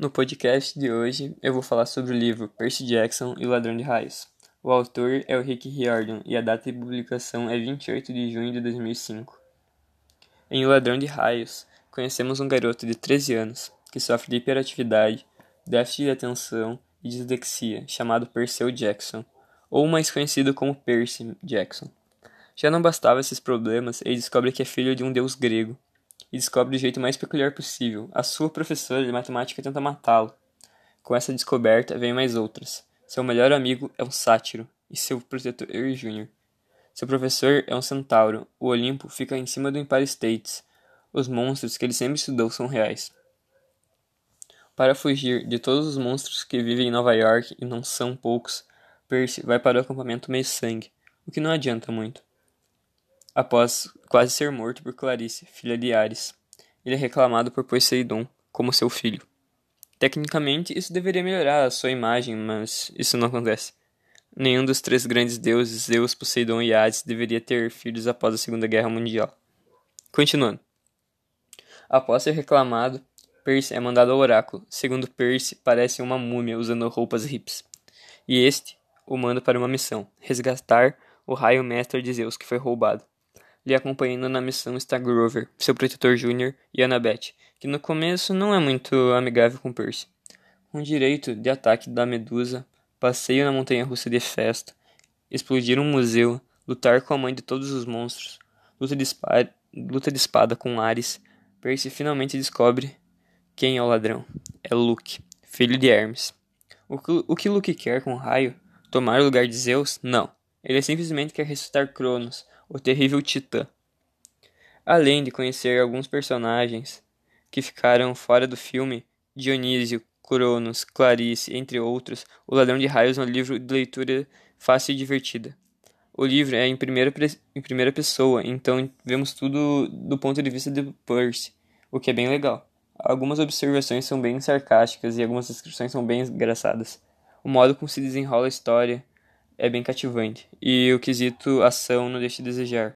No podcast de hoje, eu vou falar sobre o livro Percy Jackson e o Ladrão de Raios. O autor é o Rick Riordan e a data de publicação é 28 de junho de 2005. Em O Ladrão de Raios, conhecemos um garoto de 13 anos que sofre de hiperatividade, déficit de atenção e dislexia, chamado Perseu Jackson, ou mais conhecido como Percy Jackson. Já não bastava esses problemas, ele descobre que é filho de um deus grego e descobre do jeito mais peculiar possível. A sua professora de matemática tenta matá-lo. Com essa descoberta, vem mais outras. Seu melhor amigo é um sátiro e seu protetor Jr. Seu professor é um centauro. O Olimpo fica em cima do Empire States. Os monstros que ele sempre estudou são reais. Para fugir de todos os monstros que vivem em Nova York, e não são poucos, Percy vai para o acampamento Meio Sangue, o que não adianta muito após quase ser morto por Clarice, filha de Ares. Ele é reclamado por Poseidon como seu filho. Tecnicamente, isso deveria melhorar a sua imagem, mas isso não acontece. Nenhum dos três grandes deuses, Zeus, Poseidon e Hades, deveria ter filhos após a Segunda Guerra Mundial. Continuando. Após ser reclamado, Percy é mandado ao oráculo. Segundo Percy, parece uma múmia usando roupas hips. E este o manda para uma missão: resgatar o raio mestre de Zeus que foi roubado. Lhe acompanhando na missão está Grover, seu protetor júnior, e Annabeth, que no começo não é muito amigável com Percy. Com direito de ataque da Medusa, passeio na montanha russa de festa, explodir um museu, lutar com a mãe de todos os monstros, luta de espada, luta de espada com Ares, Percy finalmente descobre quem é o ladrão. É Luke, filho de Hermes. O que, o que Luke quer com o raio? Tomar o lugar de Zeus? Não. Ele simplesmente quer ressuscitar Cronos, o terrível Titã. Além de conhecer alguns personagens que ficaram fora do filme, Dionísio, Cronos, Clarice, entre outros, O Ladrão de Raios é um livro de leitura fácil e divertida. O livro é em primeira, em primeira pessoa, então vemos tudo do ponto de vista de Percy, o que é bem legal. Algumas observações são bem sarcásticas e algumas descrições são bem engraçadas. O modo como se desenrola a história é bem cativante, e o quesito ação não deixa de desejar.